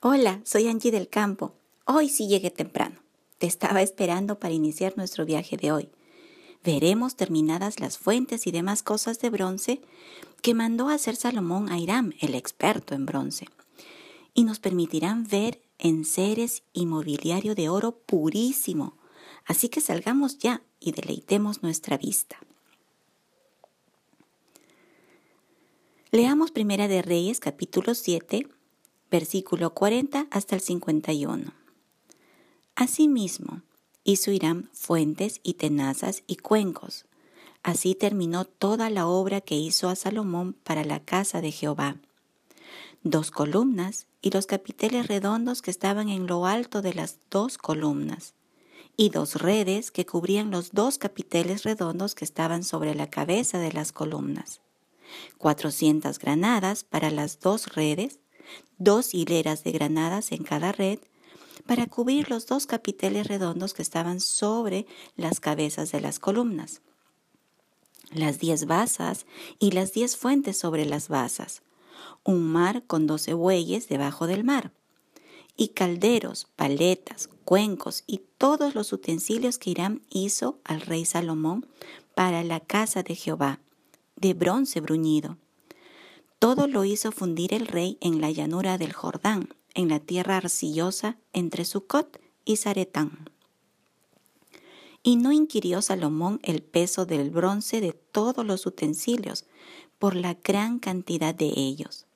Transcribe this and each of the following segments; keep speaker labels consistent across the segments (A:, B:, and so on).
A: Hola, soy Angie del Campo. Hoy sí llegué temprano. Te estaba esperando para iniciar nuestro viaje de hoy. Veremos terminadas las fuentes y demás cosas de bronce que mandó a hacer Salomón a Hiram, el experto en bronce. Y nos permitirán ver enseres y mobiliario de oro purísimo. Así que salgamos ya y deleitemos nuestra vista. Leamos Primera de Reyes capítulo 7 versículo 40 hasta el 51. Asimismo, hizo Hiram fuentes y tenazas y cuencos. Así terminó toda la obra que hizo a Salomón para la casa de Jehová. Dos columnas y los capiteles redondos que estaban en lo alto de las dos columnas, y dos redes que cubrían los dos capiteles redondos que estaban sobre la cabeza de las columnas. Cuatrocientas granadas para las dos redes dos hileras de granadas en cada red, para cubrir los dos capiteles redondos que estaban sobre las cabezas de las columnas, las diez basas y las diez fuentes sobre las basas, un mar con doce bueyes debajo del mar, y calderos, paletas, cuencos y todos los utensilios que Irán hizo al rey Salomón para la casa de Jehová, de bronce bruñido todo lo hizo fundir el rey en la llanura del Jordán, en la tierra arcillosa entre Sucot y Zaretán. Y no inquirió Salomón el peso del bronce de todos los utensilios, por la gran cantidad de ellos.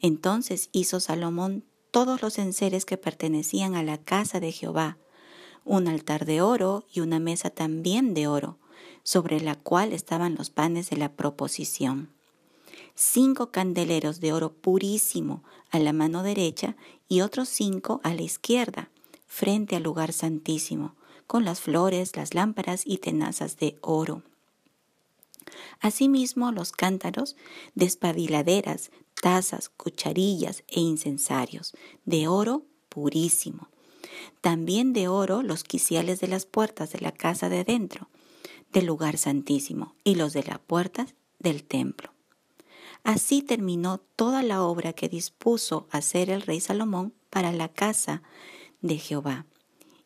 A: Entonces hizo Salomón todos los enseres que pertenecían a la casa de Jehová, un altar de oro y una mesa también de oro, sobre la cual estaban los panes de la proposición cinco candeleros de oro purísimo a la mano derecha y otros cinco a la izquierda, frente al lugar santísimo, con las flores, las lámparas y tenazas de oro. Asimismo, los cántaros, despabiladeras, tazas, cucharillas e incensarios, de oro purísimo. También de oro los quiciales de las puertas de la casa de dentro, del lugar santísimo, y los de las puertas del templo. Así terminó toda la obra que dispuso hacer el rey Salomón para la casa de Jehová.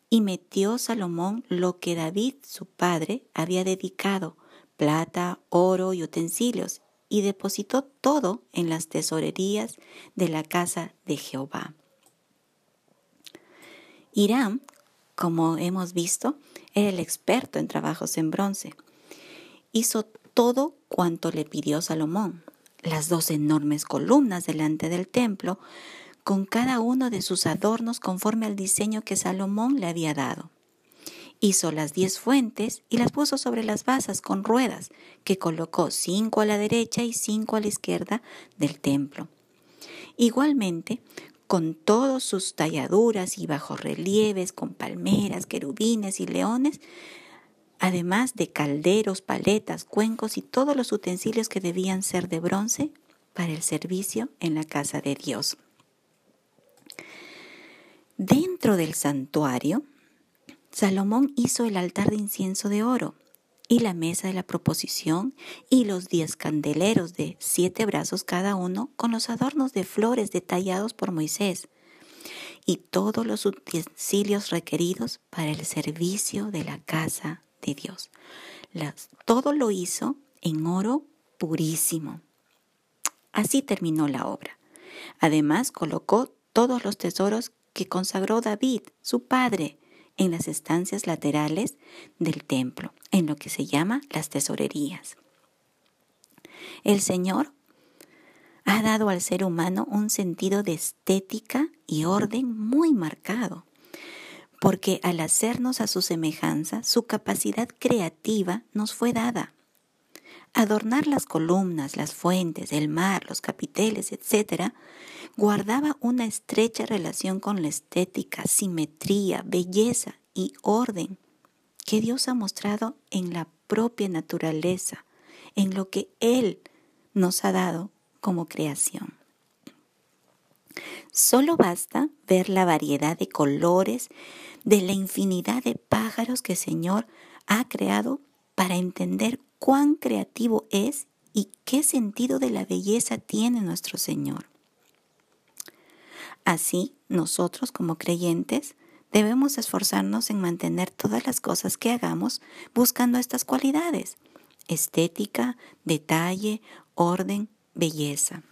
A: Y metió Salomón lo que David, su padre, había dedicado, plata, oro y utensilios, y depositó todo en las tesorerías de la casa de Jehová. Irán, como hemos visto, era el experto en trabajos en bronce. Hizo todo cuanto le pidió Salomón, las dos enormes columnas delante del templo, con cada uno de sus adornos conforme al diseño que Salomón le había dado. Hizo las diez fuentes y las puso sobre las basas con ruedas, que colocó cinco a la derecha y cinco a la izquierda del templo. Igualmente, con todas sus talladuras y bajorrelieves, con palmeras, querubines y leones, además de calderos, paletas, cuencos y todos los utensilios que debían ser de bronce para el servicio en la casa de Dios. Dentro del santuario, Salomón hizo el altar de incienso de oro y la mesa de la proposición y los diez candeleros de siete brazos cada uno con los adornos de flores detallados por Moisés y todos los utensilios requeridos para el servicio de la casa de Dios. todo lo hizo en oro purísimo. Así terminó la obra. Además colocó todos los tesoros que consagró David, su padre, en las estancias laterales del templo, en lo que se llama las tesorerías. El Señor ha dado al ser humano un sentido de estética y orden muy marcado porque al hacernos a su semejanza, su capacidad creativa nos fue dada. Adornar las columnas, las fuentes, el mar, los capiteles, etc., guardaba una estrecha relación con la estética, simetría, belleza y orden que Dios ha mostrado en la propia naturaleza, en lo que Él nos ha dado como creación. Solo basta ver la variedad de colores, de la infinidad de pájaros que el Señor ha creado para entender cuán creativo es y qué sentido de la belleza tiene nuestro Señor. Así, nosotros como creyentes debemos esforzarnos en mantener todas las cosas que hagamos buscando estas cualidades, estética, detalle, orden, belleza.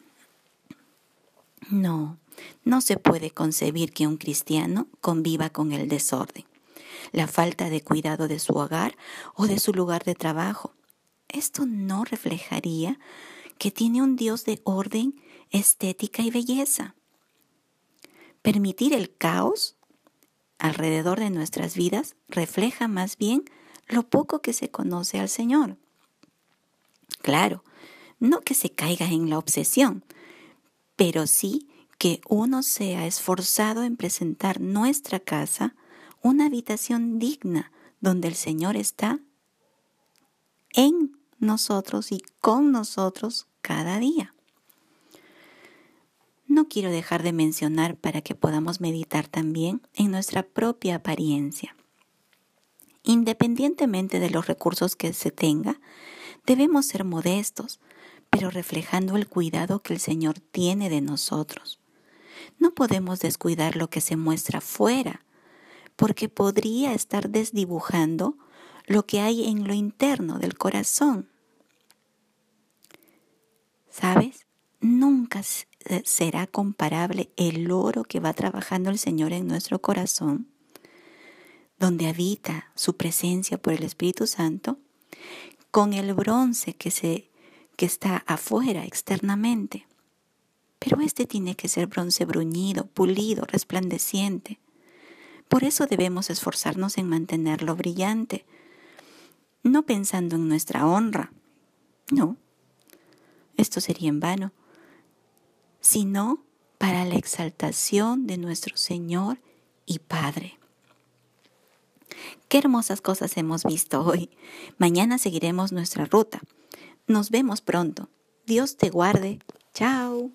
A: No, no se puede concebir que un cristiano conviva con el desorden, la falta de cuidado de su hogar o de su lugar de trabajo. Esto no reflejaría que tiene un Dios de orden, estética y belleza. Permitir el caos alrededor de nuestras vidas refleja más bien lo poco que se conoce al Señor. Claro, no que se caiga en la obsesión, pero sí que uno sea esforzado en presentar nuestra casa una habitación digna donde el Señor está en nosotros y con nosotros cada día. No quiero dejar de mencionar para que podamos meditar también en nuestra propia apariencia. Independientemente de los recursos que se tenga, debemos ser modestos, pero reflejando el cuidado que el Señor tiene de nosotros. No podemos descuidar lo que se muestra fuera, porque podría estar desdibujando lo que hay en lo interno del corazón. ¿Sabes? Nunca eh, será comparable el oro que va trabajando el Señor en nuestro corazón, donde habita su presencia por el Espíritu Santo, con el bronce que, se, que está afuera externamente. Pero este tiene que ser bronce bruñido, pulido, resplandeciente. Por eso debemos esforzarnos en mantenerlo brillante, no pensando en nuestra honra. No, esto sería en vano, sino para la exaltación de nuestro Señor y Padre. Qué hermosas cosas hemos visto hoy. Mañana seguiremos nuestra ruta. Nos vemos pronto. Dios te guarde. Chao.